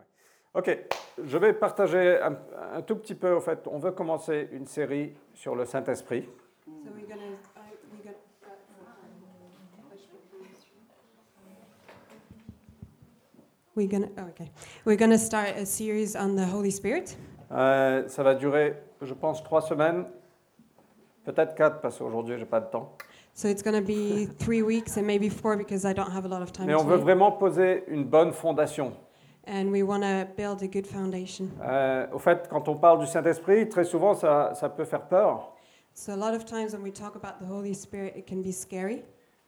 Anyway. Ok, je vais partager un, un tout petit peu. En fait, on veut commencer une série sur le Saint-Esprit. So we're gonna, uh, we're gonna, we're gonna, oh, okay. We're gonna start a series on the Holy Spirit. Euh, ça va durer, je pense, trois semaines, peut-être quatre parce qu'aujourd'hui j'ai pas de temps. So it's gonna be three weeks and maybe four because I don't have a lot of time. Mais on veut vraiment poser une bonne fondation. And we want to build a good foundation. Euh, au fait, quand on parle du Saint-Esprit, très souvent ça, ça peut faire peur. So a lot of times when we talk about the Holy Spirit, it can be scary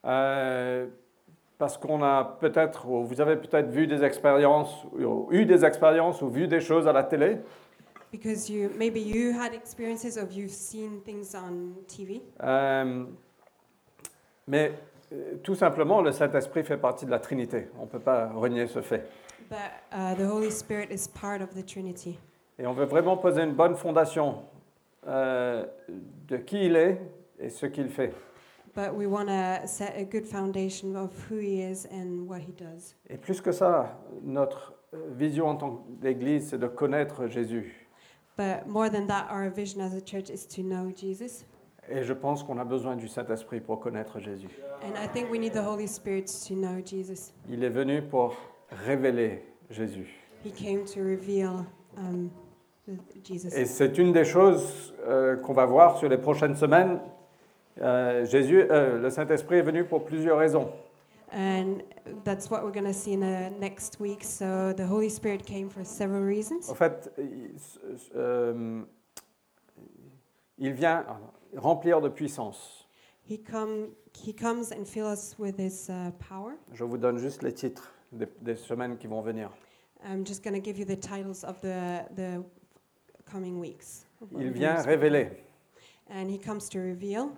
Euh, parce qu'on a peut-être, ou vous avez peut-être vu des expériences, ou eu des expériences ou vu des choses à la télé. because you maybe you had experiences of you've seen things on TV. Euh, mais euh, tout simplement, le Saint-Esprit fait partie de la Trinité. On ne peut pas renier ce fait. But uh, the Holy Spirit is part of the Trinity. Et on veut vraiment poser une bonne fondation euh, de qui il est et ce qu'il fait. But we want to set a good foundation of who He is and what He does. Et plus que ça, notre vision en tant qu'Église, c'est de connaître Jésus. But more than that, our vision as a church is to know Jesus. Et je pense qu'on a besoin du Saint-Esprit pour connaître Jésus. And I think we need the Holy Spirit to know Jesus. Il est venu pour révéler Jésus. He came to reveal um, Jesus. Et c'est une des choses euh, qu'on va voir sur les prochaines semaines. Euh, Jésus, euh, le Saint-Esprit est venu pour plusieurs raisons. And that's what we're going to see in the next week. So the Holy Spirit came for several reasons. En fait, il, euh, il vient remplir de puissance. He come, he comes and fills us with his uh, power. Je vous donne juste les titres des, des semaines qui vont venir. I'm just going to give you the titles of the the coming weeks. of what Il vient révéler. And he comes to reveal,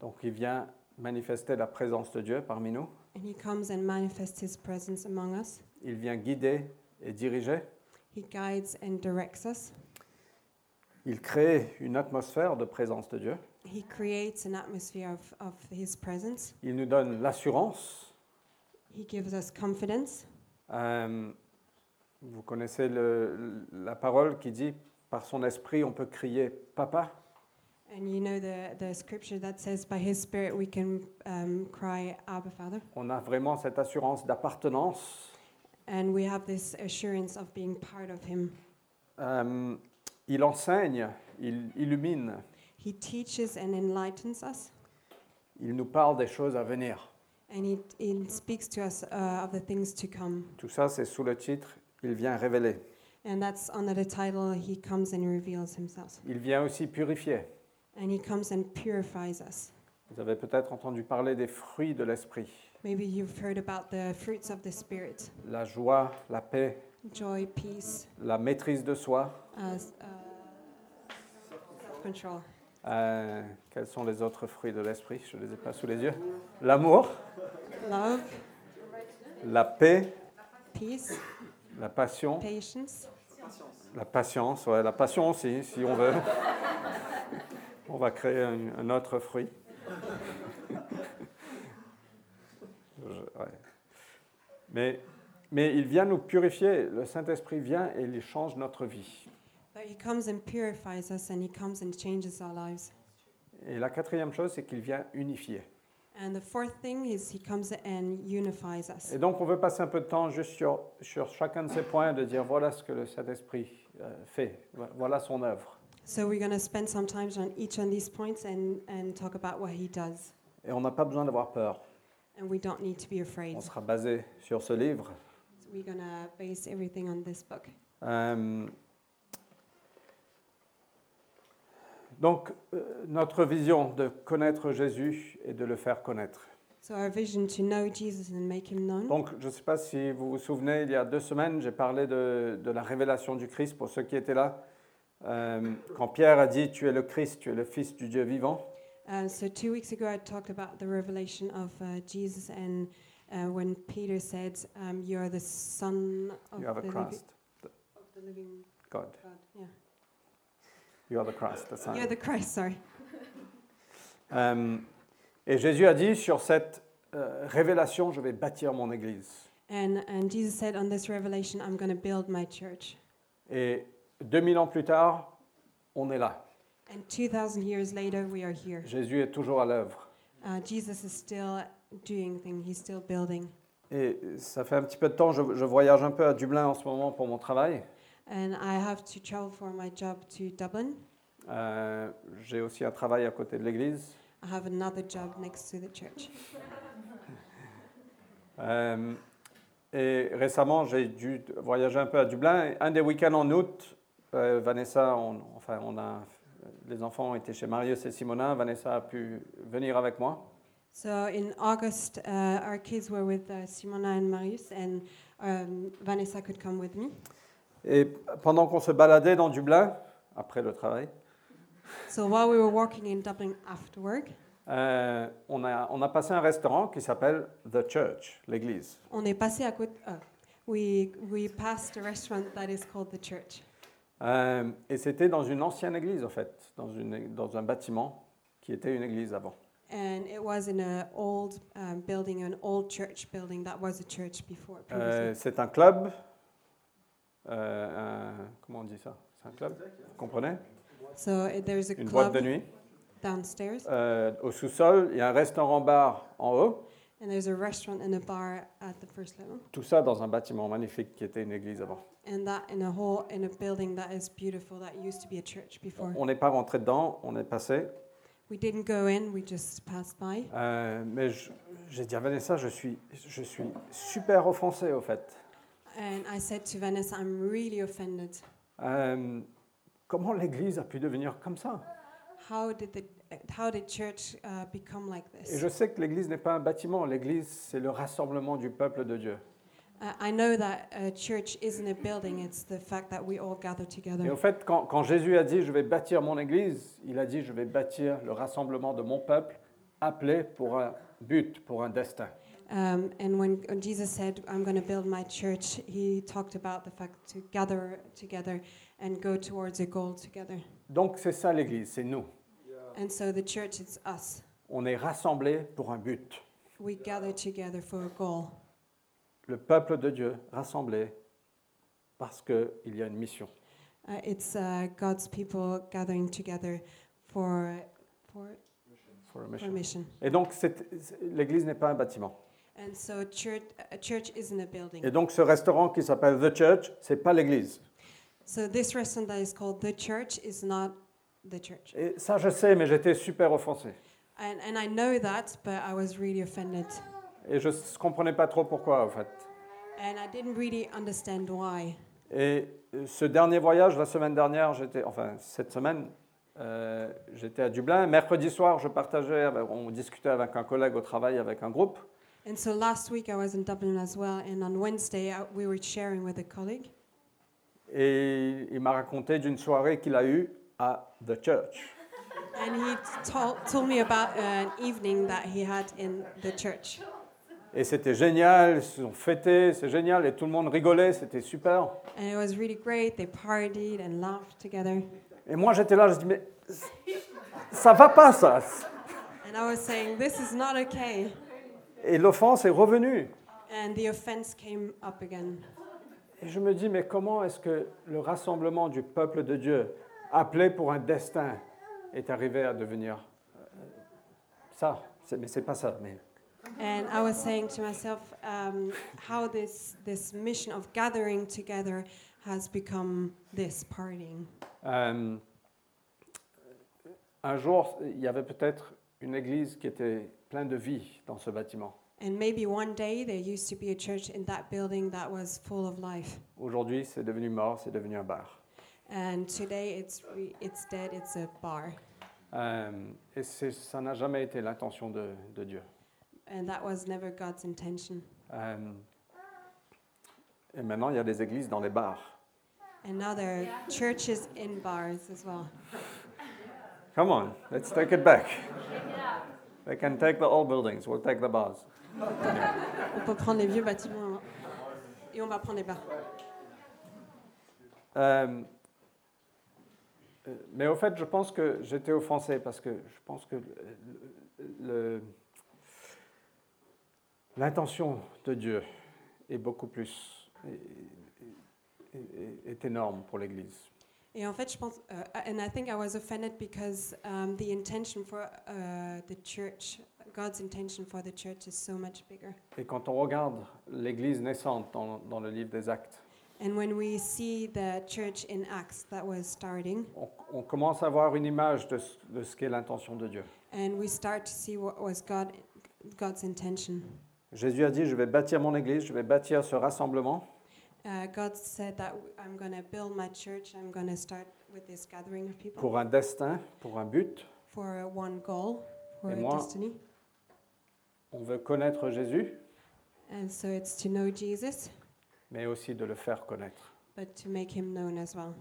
Donc il vient manifester la présence de Dieu parmi nous. and he comes and manifests his presence among us. Il vient guider et diriger. He guides and directs us. Il crée une atmosphère de présence de Dieu. He creates an atmosphere of, of his presence. Il nous donne l'assurance. He gives us confidence. Euh, vous connaissez le- la parole qui dit, par son esprit, on peut crier Papa. And you know the, the scripture that says, by his spirit we can um, cry, Abba, Father. On a vraiment cette assurance d'appartenance. And we have this assurance of being part of him. Euh, il enseigne, il illumine, He teaches and enlightens us. il nous parle des choses à venir. And he, he speaks to us uh, of the things to come. Tout ça, c'est sous le titre Il vient révéler. And that's under the title, He Comes and Reveals Himself. Il vient aussi purifier. And He comes and purifies us. Vous avez peut-être entendu parler des fruits de l'esprit. Maybe you've heard about the fruits of the Spirit La joie, la paix, joy, peace, la maîtrise de soi. uh, s- uh, control, Euh, quels sont les autres fruits de l'esprit? Je ne les ai pas sous les yeux. L'amour, love, la paix, peace, la passion, patience, la patience, ouais, la passion aussi, si on veut. On va créer un, un autre fruit. Je- ouais. Mais, mais il vient nous purifier. Le Saint-Esprit vient et il change notre vie. But He comes and purifies us and He comes and changes our lives. Et la quatrième chose, c'est qu'il vient unifier. And the fourth thing is He comes and unifies us. Et donc, on veut passer un peu de temps juste sur, sur chacun de ces points, de dire voilà ce que le Saint-Esprit euh, fait, Vo- voilà son œuvre. So we're going to spend some time on each of these points and, and talk about what He does. Et on n'a pas besoin d'avoir peur. And we don't need to be afraid. On sera basé sur ce livre. So we're going to base everything on this book. Euh, donc, euh, notre vision de connaître Jésus et de le faire connaître. So our vision to know Jesus and make him known. Donc, je ne sais pas si vous vous souvenez, il y a deux semaines, j'ai parlé de, de la révélation du Christ pour ceux qui étaient là. Euh, quand Pierre a dit Tu es le Christ, tu es le Fils du Dieu vivant. Uh, so two weeks ago, I talked about the revelation of uh, Jesus, and uh, when Peter said, um, "You are the Son of You are the living, Christ, of the living God. God." Yeah, You are the Christ. that's you're the Christ. Sorry. Euh, et Jésus a dit Sur cette euh, révélation, je vais bâtir mon Église. And, and Jesus said, On this revelation, I'm going to build my church. Et 2000 ans plus tard, on est là. And 2,000 years later, we are here. Jésus est toujours à l'œuvre. Uh, Jesus is still doing things, he's still building. Et ça fait un petit peu de temps, je, je voyage un peu à Dublin en ce moment pour mon travail. And I have to travel for my job to Dublin. Euh, J'ai aussi un travail à côté de l'église. I have another job next to the church. Euh, et récemment, j'ai dû voyager un peu à Dublin. Un des week-ends en août, euh, Vanessa, on, enfin, on a, les enfants étaient chez Marius et Simona. Vanessa a pu venir avec moi. So in August, uh, our kids were with uh, Simona and Marius, and um, Vanessa could come with me. Et pendant qu'on se baladait dans Dublin, après le travail, So while we were walking in Dublin after work, euh, on, a, on a passé un restaurant qui s'appelle The Church, l'église. on est passé à côté. Uh, we we passed a restaurant that is called the church, Euh, et c'était dans une ancienne église, en fait, dans, une, dans un bâtiment qui était une église avant. and it was in an old um, building, an old church building that was a church before. Previously. Euh, c'est un club. Euh, un- comment on dit ça? C'est un club? Vous comprenez? So there's a Une boîte club de nuit. downstairs, Euh, au sous-sol, il y a un restaurant-bar en haut. and there's a restaurant and a bar at the first level. Tout ça dans un bâtiment magnifique qui était une église avant. And that in a whole in a building that is beautiful that used to be a church before. On n'est pas rentré dedans, on est passé. We didn't go in, we just passed by. Euh, mais j'ai dit à Vanessa, je suis, je suis super offensé au fait. And I said to Vanessa, I'm really offended. Euh, comment l'église a pu devenir comme ça? How did the how did church uh, become like Et this? je sais que l'église n'est pas un bâtiment, l'église c'est le rassemblement du peuple de Dieu. Uh, I know that a church isn't a building; it's the fact that we all gather Et together. au fait, quand, quand Jésus a dit je vais bâtir mon église, il a dit je vais bâtir le rassemblement de mon peuple appelé pour un but, pour un destin. Um, and when, when Jesus said, "I'm going to build my church," he talked about the fact to gather together and go towards a goal together. Donc c'est ça l'église, c'est nous. And so the church, it's us. On est rassemblés pour un but. We gather together for a goal. Le peuple de Dieu rassemblé parce qu'il y a une mission. Uh, it's uh, God's people gathering together for for For a for a mission. mission. Et donc l'église n'est pas un bâtiment. And so church a church isn't a building. Et donc ce restaurant qui s'appelle The Church, c'est pas l'église. So this restaurant that is called the church is not the church. Et ça je sais, mais j'étais super offensé. And and I know that, but I was really offended. Et je ne comprenais pas trop pourquoi en fait. And I didn't really understand why. Et euh, ce dernier voyage, la semaine dernière, j'étais, enfin cette semaine, euh, j'étais à Dublin. Mercredi soir, je partageais, avec- on discutait avec un collègue au travail, avec un groupe. And so last week I was in Dublin as well, and on Wednesday I, we were sharing with a colleague, Et il m'a raconté d'une soirée qu'il a eue à The Church. and he told told me about an evening that he had in the church. Et c'était génial, ils se sont fêtés, c'est génial, et tout le monde rigolait, c'était super. And it was really great. They partied and laughed together. Et moi j'étais là, je dis, mais ça va pas ça. And I was saying, This is not okay. Et l'offense est revenue. And the offense came up again. Et je me dis, mais comment est-ce que le rassemblement du peuple de Dieu, appelé pour un destin, est arrivé à devenir euh, ça? Mais c'est pas ça. Mais And I was saying to myself, um, how this, this mission of gathering together has become this partying. Euh, un jour, il y avait peut-être une église qui était pleine de vie dans ce bâtiment. And maybe one day there used to be a church in that building that was full of life. Aujourd'hui, c'est devenu mort, c'est devenu un bar. And today it's, re- it's dead, it's a bar. Euh, et c'est- ça n'a jamais été l'intention de, de Dieu. And that was never God's intention. Euh, et maintenant, il y a des églises dans les bars. And now there are churches in bars as well. Come on, let's take it back. They can take the old buildings, we'll take the bars. On peut prendre les vieux bâtiments hein, et on va prendre les bars. Euh, euh, mais au fait, je pense que j'étais offensé parce que je pense que l'intention de Dieu est beaucoup plus, est, est- est énorme pour l'Église. Et en fait, je pense, uh, and I think I was offended because um, the intention for uh, the church, God's intention for the church is so much bigger. Et quand on regarde l'Église naissante dans, dans le livre des Actes, And when we see the church in Acts that was starting, on, on commence à avoir une image de, ce- de ce qu'est l'intention de Dieu. and we start to see what was God, God's intention. Jésus a dit, je vais bâtir mon Église, je vais bâtir ce rassemblement, Uh, God said that w- I'm going to build my church. I'm going to start with this gathering of people pour un destin, pour un but. for one goal, for Et a moi- destiny. On veut connaître Jésus, And so it's to know Jesus, mais aussi de le faire connaître. but to make him known as well.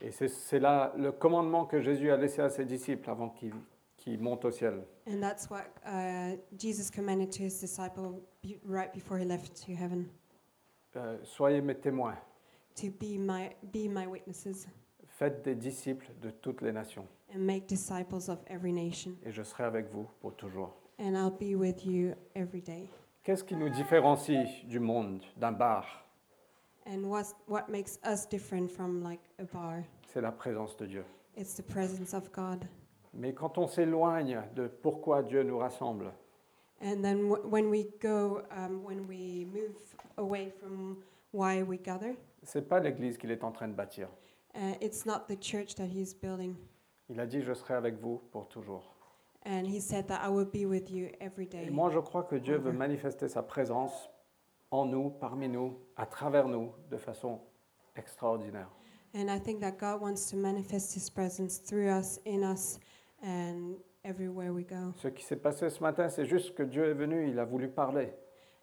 Et c'est- c'est là le commandement que Jésus a laissé à ses disciples avant qu'ils qu'ils montent au ciel. And that's what uh, Jesus commanded to his disciple be- right before he left to heaven Euh, soyez mes témoins, to be my, be my witnesses faites des disciples de toutes les nations, and make disciples of every nation. et je serai avec vous pour toujours. And I'll be with you every day. Qu'est-ce qui nous différencie du monde, d'un bar? And what's, what makes us different from like a bar? C'est la présence de Dieu. It's the presence of God. Mais quand on s'éloigne de pourquoi Dieu nous rassemble, And then when we go, um, when we move away from why we gather, c'est pas l'Église qu'il est en train de bâtir. uh, it's not the church that he's building. Il a dit je serai avec vous pour toujours. And he said that I will be with you every day. Et moi je crois que Dieu veut manifester sa présence en nous, parmi nous, à travers nous, de façon extraordinaire. And I think that God wants to manifest his presence through us, in us, and everywhere we go. Ce qui s'est passé ce matin, c'est juste que Dieu est venu, il a voulu parler.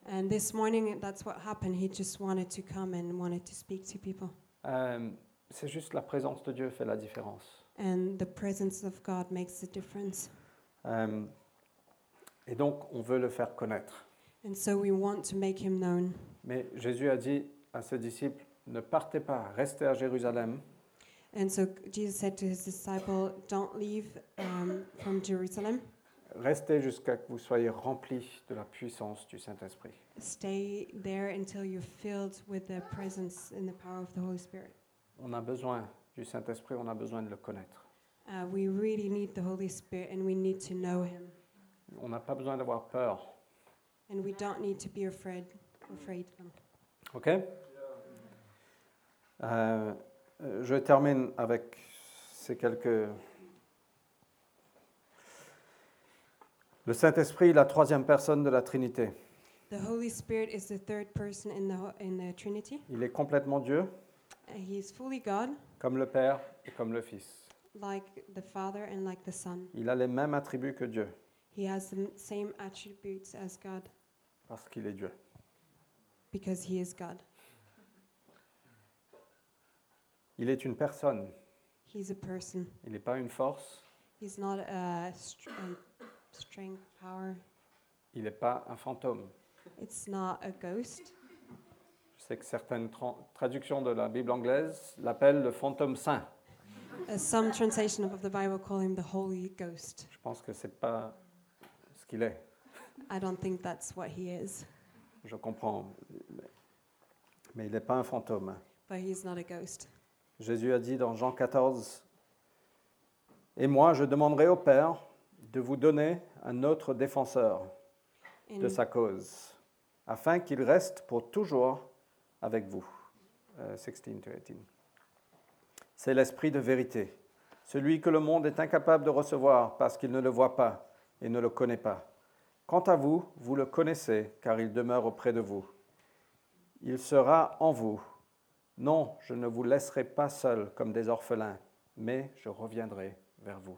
And this morning, that's what happened. He just wanted to come and wanted to speak to people. Euh, c'est juste la présence de Dieu fait la différence. And the presence of God makes the difference. Euh, et donc, on veut le faire connaître. And so we want to make him known. Mais Jésus a dit à ses disciples, ne partez pas, restez à Jérusalem, And so Jesus said to his disciple, Don't leave um, from Jerusalem. restez jusqu'à que vous soyez remplis de la puissance du Saint-Esprit. Stay there until you're filled with the presence and the power of the Holy Spirit. On a besoin du Saint-Esprit, on a besoin de le connaître. Uh, we really need the Holy Spirit and we need to know him. On n'a pas besoin d'avoir peur. And we don't need to be afraid. Afraid. OK? Euh, Je termine avec ces quelques... Le Saint-Esprit, la troisième personne de la Trinité. The Holy Spirit is the third person in the ho- in the Trinity. Il est complètement Dieu, he is fully God, comme le Père et comme le Fils. like the Father and like the Son. Il a les mêmes attributs que Dieu, He has the same attributes as God parce qu'il est Dieu. because he is God. Il est une personne, He's a person. il n'est pas une force, He's not a, str- a strength, power. il n'est pas un fantôme. It's not a ghost. Je sais que certaines tra- traductions de la Bible anglaise l'appellent le fantôme saint. Uh, some translation of the Bible call him the Holy Ghost. Je pense que ce n'est pas ce qu'il est. I don't think that's what he is, Je comprends. Mais il n'est pas un fantôme. but he's not a ghost. Jésus a dit dans Jean 14, Et moi, je demanderai au Père de vous donner un autre défenseur de sa cause, afin qu'il reste pour toujours avec vous. Euh, 16 to 18. C'est l'esprit de vérité, celui que le monde est incapable de recevoir parce qu'il ne le voit pas et ne le connaît pas. Quant à vous, vous le connaissez car il demeure auprès de vous. Il sera en vous. Non, je ne vous laisserai pas seuls comme des orphelins, mais je reviendrai vers vous.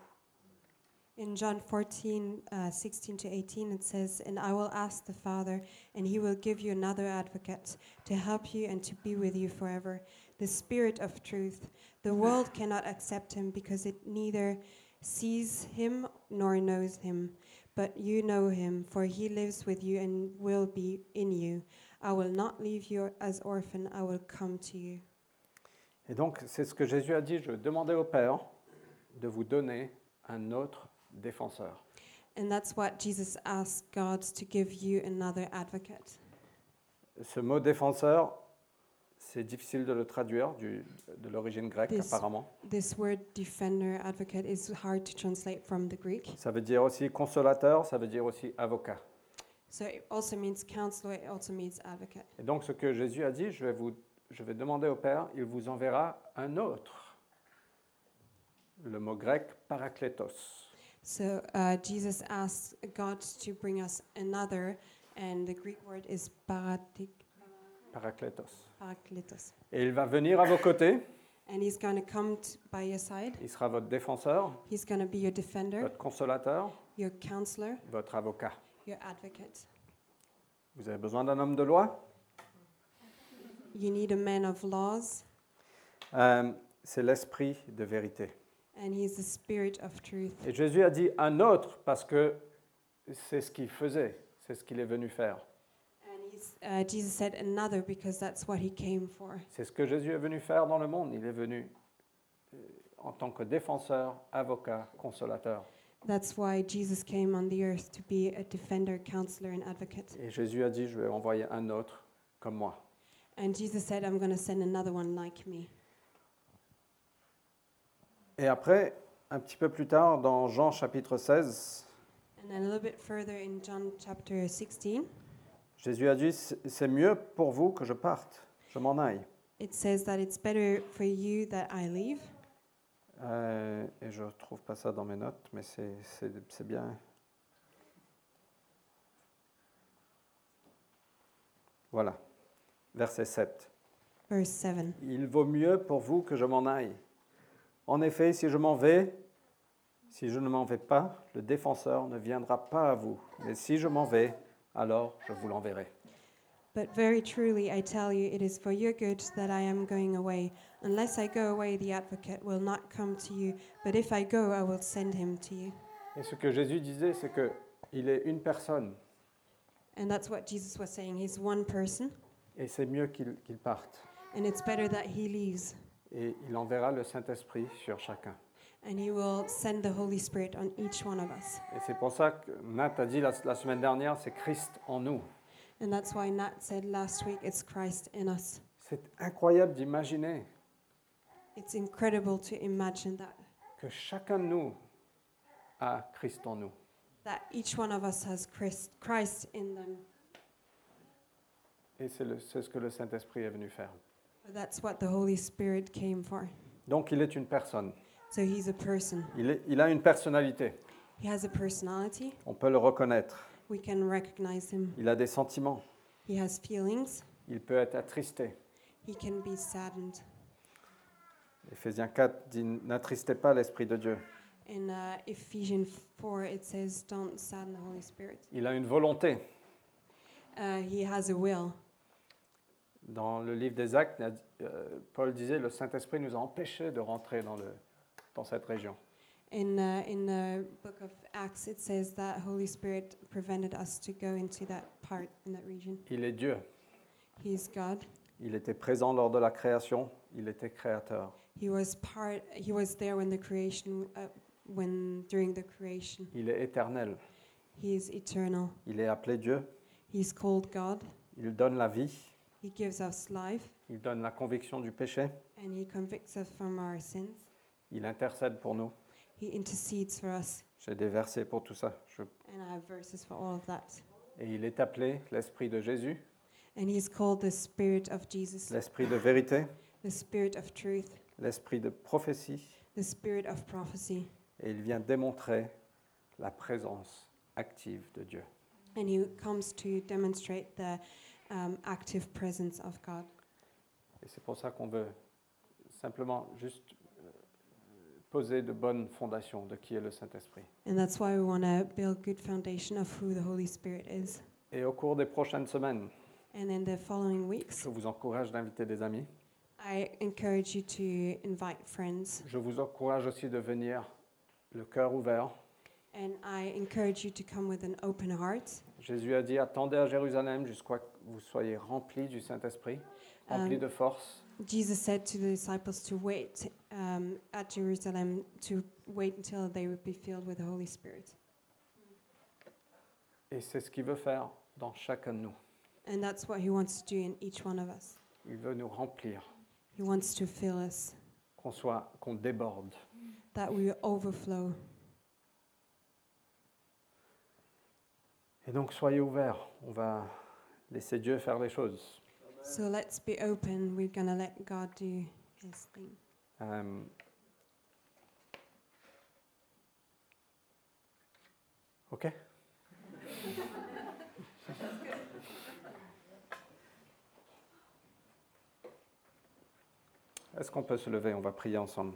in John 14, uh, 16 to 18, it says, And I will ask the Father, and he will give you another advocate to help you and to be with you forever, the Spirit of truth. The world cannot accept him because it neither sees him nor knows him. But you know him, for he lives with you and will be in you. I will not leave you as orphan, I will come to you. Et donc, c'est ce que Jésus a dit, je demandais au Père de vous donner un autre défenseur. And that's what Jesus asked God to give you another advocate. ce mot défenseur, c'est difficile de le traduire du- de l'origine grecque This- apparemment. This word defender, advocate, is hard to translate from the Greek. Ça veut dire aussi consolateur, ça veut dire aussi avocat. So it also means counselor, it also means advocate. Et donc ce que Jésus a dit, je vais, vous, je vais demander au Père, il vous enverra un autre. Le mot grec parakletos. So uh, Jesus asked God to bring us another, and the Greek word is paratik, Parakletos. parakletos. Et il va venir à vos côtés, And he's going to come by your side. il sera votre défenseur, He's going to be your defender, votre consolateur, your counselor, votre avocat. Your advocate. Vous avez besoin d'un homme de loi? You need a man of laws, Euh, C'est l'esprit de vérité. and he's the spirit of truth. Et Jésus a dit un autre parce que c'est ce qu'il faisait, c'est ce qu'il est venu faire. And he's, uh, Jesus said another because that's what he came for. C'est ce que Jésus est venu faire dans le monde. Il est venu euh, en tant que défenseur, avocat, consolateur. That's why Jesus came on the earth to be a defender, counselor, and advocate. Et Jésus a dit, je vais envoyer un autre comme moi. And Jesus said, I'm going to send another one like me. Et après, un petit peu plus tard, dans Jean chapitre 16, And then a little bit further in John chapter 16, Jésus a dit, c'est c'est mieux pour vous que je parte, je m'en aille. it says that it's better for you that I leave. Euh, et je ne trouve pas ça dans mes notes, mais c'est- bien. Voilà, verset 7. Verse 7. Il vaut mieux pour vous que je m'en aille. En effet, si je m'en vais, si je ne m'en vais pas, le défenseur ne viendra pas à vous. Mais si je m'en vais, alors je vous l'enverrai. But very truly I tell you, it is for your good that I am going away. Unless I go away, the advocate will not come to you. But if I go, I will send him to you. Et ce que Jésus disait, c'est que il est une personne, And that's what Jesus was saying. He's one person, et c'est mieux qu'il qu'il parte. and it's better that he leaves. Et il enverra le Saint-Esprit sur chacun. And he will send the Holy Spirit on each one of us. Et c'est pour ça que Nat a dit la, la semaine dernière, c'est Christ en nous. And that's why Nat said last week, it's Christ in us. C'est incroyable d'imaginer It's incredible to imagine that, que chacun de nous a Christ en nous. that each one of us has Christ, Christ in them. Et c'est le- c'est ce que le Saint-Esprit est venu faire. That's what the Holy Spirit came for. Donc il est une personne. So he's a person. Il, est- il a une personnalité. He has a personality. On peut le reconnaître. We can recognize him. Il a des sentiments. He has feelings. Il peut être attristé. He can be saddened. Éphésiens 4 dit N'attristez pas l'Esprit de Dieu. In uh, Ephesians 4, it says, Don't sadden the Holy Spirit. Il a une volonté. Uh, he has a will. Dans le livre des Actes, euh, Paul disait Le Saint-Esprit nous a empêchés de rentrer dans, le, dans cette région. In, uh, in the book of Acts, it says that Holy Spirit prevented us to go into that part in that region. Il est Dieu. He is God. Il était présent lors de la création. Il était créateur. He was part. He was there when the creation, uh, when during the creation. Il est éternel. He is eternal. Il est appelé Dieu. He's called God. Il donne la vie. He gives us life, Il donne la conviction du péché. and He convicts us from our sins. Il intercède pour nous. He intercedes for us, J'ai des versets pour tout ça. Je- and I have verses for all of that. Et il est appelé l'Esprit de Jésus, And He's called the Spirit of Jesus, l'Esprit de vérité, the Spirit of truth, l'Esprit de prophétie. the Spirit of prophecy, Et il vient démontrer la présence active de Dieu. and He comes to demonstrate the um, active presence of God. Et c'est pour ça qu'on veut simplement juste euh, poser de bonnes fondations de qui est le Saint-Esprit. And that's why we want to build good foundation of who the Holy Spirit is. Et au cours des prochaines semaines, And in the following weeks, je vous encourage d'inviter des amis. I encourage you to invite friends, Je vous encourage aussi de venir le cœur ouvert. and I encourage you to come with an open heart. Jésus a dit, attendez à Jérusalem jusqu'à ce que vous soyez remplis du Saint-Esprit, remplis Um, de force. Jesus said to the disciples to wait um, at Jerusalem, to wait until they would be filled with the Holy Spirit. Et c'est ce qu'il veut faire dans chacun de nous. And that's what He wants to do in each one of us. Il veut nous remplir, He wants to fill us, qu'on soit, qu'on déborde. that we overflow. Et donc soyez ouverts. On va laisser Dieu faire les choses. So let's be open. We're going to let God do His thing. Euh, ok? Est-ce qu'on peut se lever? On va prier ensemble.